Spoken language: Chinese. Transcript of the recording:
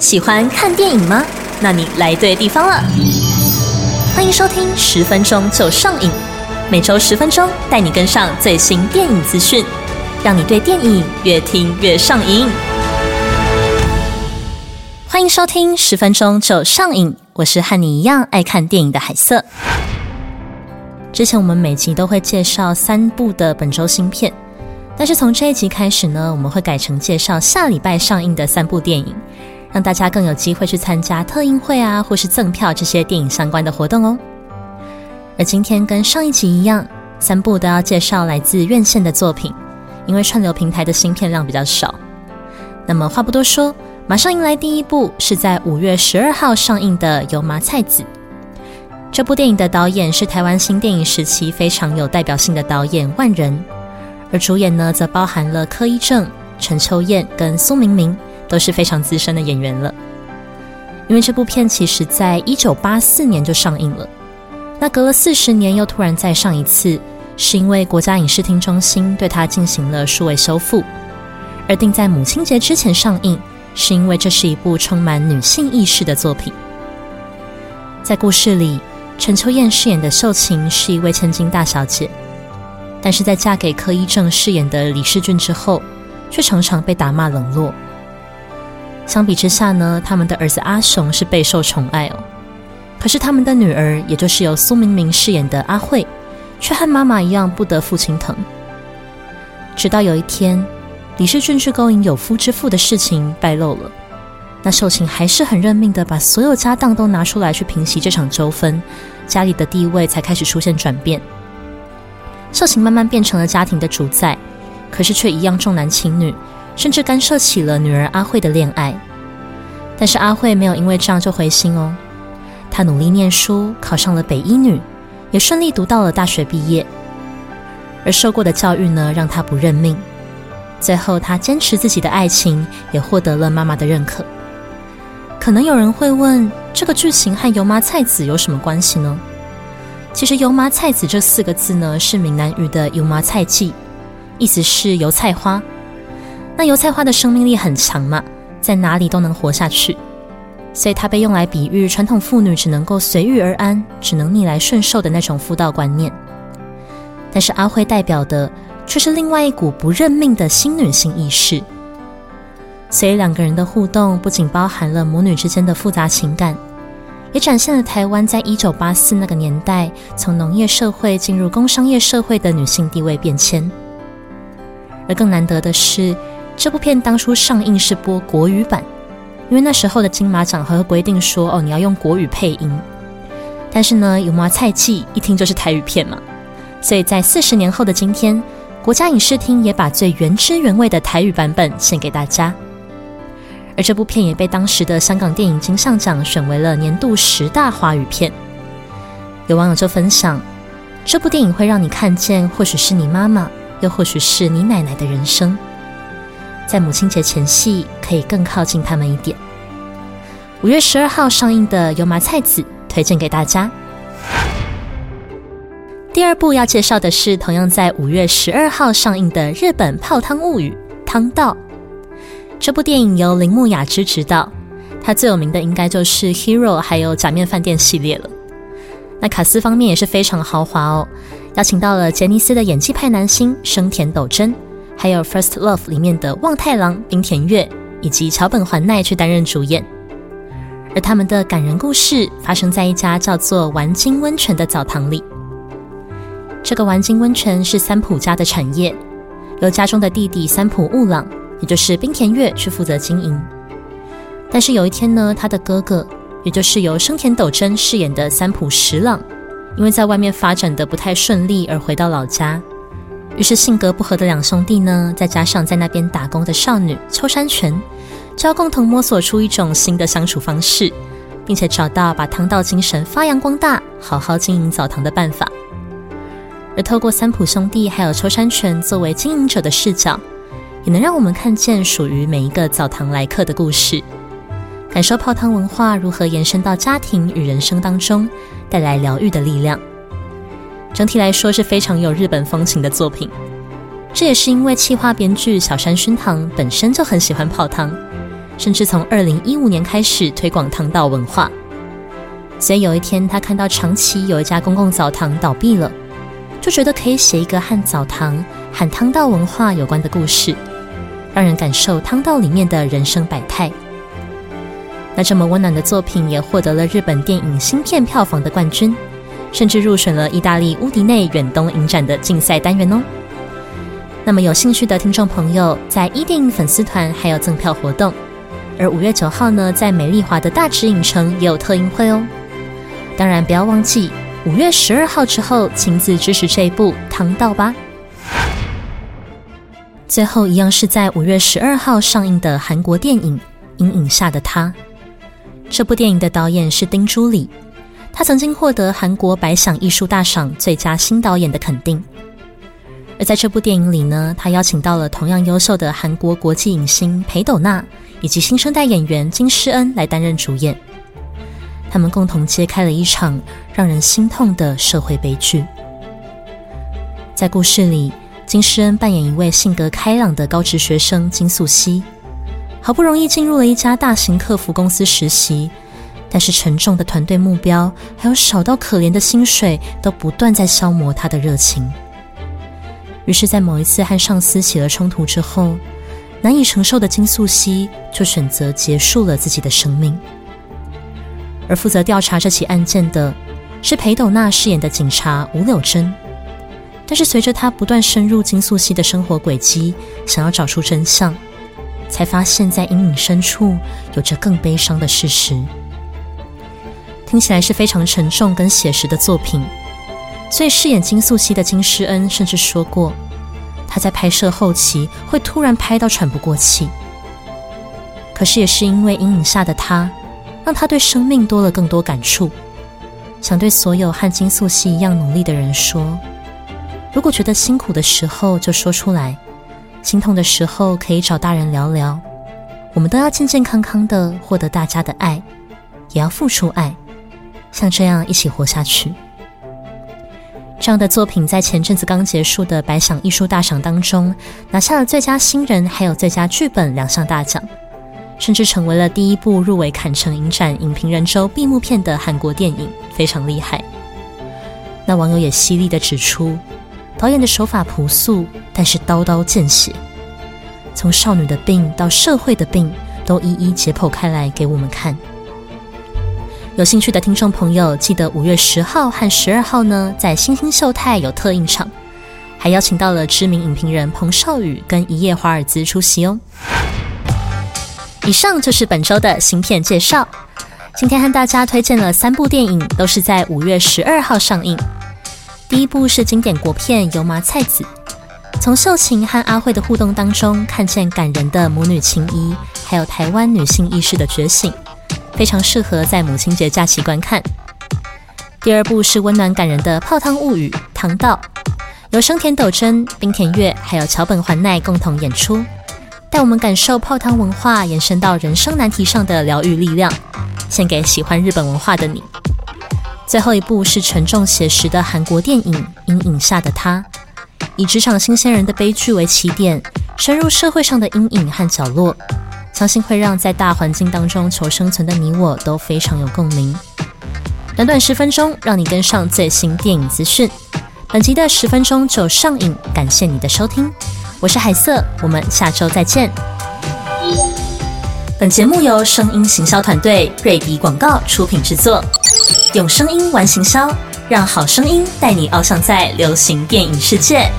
喜欢看电影吗？那你来对地方了。欢迎收听十分钟就上瘾，每周十分钟带你跟上最新电影资讯，让你对电影越听越上瘾。欢迎收听十分钟就上瘾，我是和你一样爱看电影的海瑟。之前我们每集都会介绍三部的本周新片，但是从这一集开始呢，我们会改成介绍下礼拜上映的三部电影，让大家更有机会去参加特映会啊，或是赠票这些电影相关的活动哦。而今天跟上一集一样，三部都要介绍来自院线的作品，因为串流平台的新片量比较少。那么话不多说，马上迎来第一部，是在五月十二号上映的《油麻菜籽》。这部电影的导演是台湾新电影时期非常有代表性的导演万人，而主演呢则包含了柯一正、陈秋燕跟苏明明，都是非常资深的演员了。因为这部片其实在一九八四年就上映了，那隔了四十年又突然再上一次，是因为国家影视厅中心对它进行了数位修复，而定在母亲节之前上映，是因为这是一部充满女性意识的作品，在故事里。陈秋燕饰演的秀琴是一位千金大小姐，但是在嫁给柯一正饰演的李世俊之后，却常常被打骂冷落。相比之下呢，他们的儿子阿雄是备受宠爱哦。可是他们的女儿，也就是由苏明明饰演的阿慧，却和妈妈一样不得父亲疼。直到有一天，李世俊去勾引有夫之妇的事情败露了。那秀琴还是很认命的，把所有家当都拿出来去平息这场纠纷，家里的地位才开始出现转变。秀琴慢慢变成了家庭的主宰，可是却一样重男轻女，甚至干涉起了女儿阿慧的恋爱。但是阿慧没有因为这样就灰心哦，她努力念书，考上了北医女，也顺利读到了大学毕业。而受过的教育呢，让她不认命。最后，她坚持自己的爱情，也获得了妈妈的认可。可能有人会问，这个剧情和油麻菜籽有什么关系呢？其实“油麻菜籽”这四个字呢，是闽南语的“油麻菜记”，意思是油菜花。那油菜花的生命力很强嘛，在哪里都能活下去，所以它被用来比喻传统妇女只能够随遇而安，只能逆来顺受的那种妇道观念。但是阿辉代表的却是另外一股不认命的新女性意识。所以两个人的互动不仅包含了母女之间的复杂情感，也展现了台湾在一九八四那个年代从农业社会进入工商业社会的女性地位变迁。而更难得的是，这部片当初上映是播国语版，因为那时候的金马奖还会规定说哦你要用国语配音。但是呢，有麻菜记一听就是台语片嘛，所以在四十年后的今天，国家影视厅也把最原汁原味的台语版本献给大家。而这部片也被当时的香港电影金像奖选为了年度十大华语片。有网友就分享，这部电影会让你看见，或许是你妈妈，又或许是你奶奶的人生，在母亲节前夕可以更靠近他们一点。五月十二号上映的《油麻菜籽》推荐给大家。第二部要介绍的是同样在五月十二号上映的日本泡汤物语《汤道》。这部电影由铃木雅之执导，他最有名的应该就是《Hero》还有《假面饭店》系列了。那卡斯方面也是非常豪华哦，邀请到了杰尼斯的演技派男星生田斗真，还有《First Love》里面的望太郎冰田月以及桥本环奈去担任主演。而他们的感人故事发生在一家叫做丸金温泉的澡堂里。这个丸金温泉是三浦家的产业，由家中的弟弟三浦悟朗。也就是冰田月去负责经营，但是有一天呢，他的哥哥，也就是由生田斗真饰演的三浦十朗，因为在外面发展的不太顺利而回到老家，于是性格不合的两兄弟呢，再加上在那边打工的少女秋山泉，就要共同摸索出一种新的相处方式，并且找到把汤道精神发扬光大、好好经营澡堂的办法。而透过三浦兄弟还有秋山泉作为经营者的视角。也能让我们看见属于每一个澡堂来客的故事，感受泡汤文化如何延伸到家庭与人生当中，带来疗愈的力量。整体来说是非常有日本风情的作品。这也是因为气化编剧小山熏堂本身就很喜欢泡汤，甚至从二零一五年开始推广汤道文化。所以有一天，他看到长崎有一家公共澡堂倒闭了，就觉得可以写一个和澡堂、和汤道文化有关的故事，让人感受汤道里面的人生百态。那这么温暖的作品也获得了日本电影新片票房的冠军，甚至入选了意大利乌迪内远东影展的竞赛单元哦。那么有兴趣的听众朋友，在一电影粉丝团还有赠票活动，而五月九号呢，在美丽华的大池影城也有特映会哦。当然，不要忘记五月十二号之后亲自支持这一部《唐道》吧。最后一样是在五月十二号上映的韩国电影《阴影下的他》。这部电影的导演是丁珠里，他曾经获得韩国百想艺术大赏最佳新导演的肯定。而在这部电影里呢，他邀请到了同样优秀的韩国国际影星裴斗娜以及新生代演员金诗恩来担任主演。他们共同揭开了一场让人心痛的社会悲剧。在故事里，金诗恩扮演一位性格开朗的高职学生金素熙，好不容易进入了一家大型客服公司实习，但是沉重的团队目标还有少到可怜的薪水，都不断在消磨他的热情。于是，在某一次和上司起了冲突之后，难以承受的金素熙就选择结束了自己的生命。而负责调查这起案件的是裴斗娜饰演的警察吴柳珍，但是随着他不断深入金素熙的生活轨迹，想要找出真相，才发现，在阴影深处有着更悲伤的事实。听起来是非常沉重跟写实的作品，所以饰演金素熙的金诗恩甚至说过，他在拍摄后期会突然拍到喘不过气。可是也是因为阴影下的他。让他对生命多了更多感触，想对所有和金素熙一样努力的人说：如果觉得辛苦的时候就说出来，心痛的时候可以找大人聊聊。我们都要健健康康的获得大家的爱，也要付出爱，像这样一起活下去。这样的作品在前阵子刚结束的百想艺术大赏当中，拿下了最佳新人还有最佳剧本两项大奖。甚至成为了第一部入围坎城影展影评人周闭幕片的韩国电影，非常厉害。那网友也犀利的指出，导演的手法朴素，但是刀刀见血，从少女的病到社会的病，都一一解剖开来给我们看。有兴趣的听众朋友，记得五月十号和十二号呢，在星星秀泰有特映场，还邀请到了知名影评人彭少宇跟一夜华尔兹出席哦。以上就是本周的新片介绍。今天和大家推荐了三部电影，都是在五月十二号上映。第一部是经典国片《油麻菜籽》，从秀琴和阿慧的互动当中，看见感人的母女情谊，还有台湾女性意识的觉醒，非常适合在母亲节假期观看。第二部是温暖感人的《泡汤物语》，糖道，由生田斗真、冰田月还有桥本环奈共同演出。带我们感受泡汤文化延伸到人生难题上的疗愈力量，献给喜欢日本文化的你。最后一部是沉重写实的韩国电影《阴影下的他》，以职场新鲜人的悲剧为起点，深入社会上的阴影和角落，相信会让在大环境当中求生存的你我都非常有共鸣。短短十分钟，让你跟上最新电影资讯。本集的十分钟就上映，感谢你的收听。我是海瑟，我们下周再见。本节目由声音行销团队瑞迪广告出品制作，用声音玩行销，让好声音带你翱翔在流行电影世界。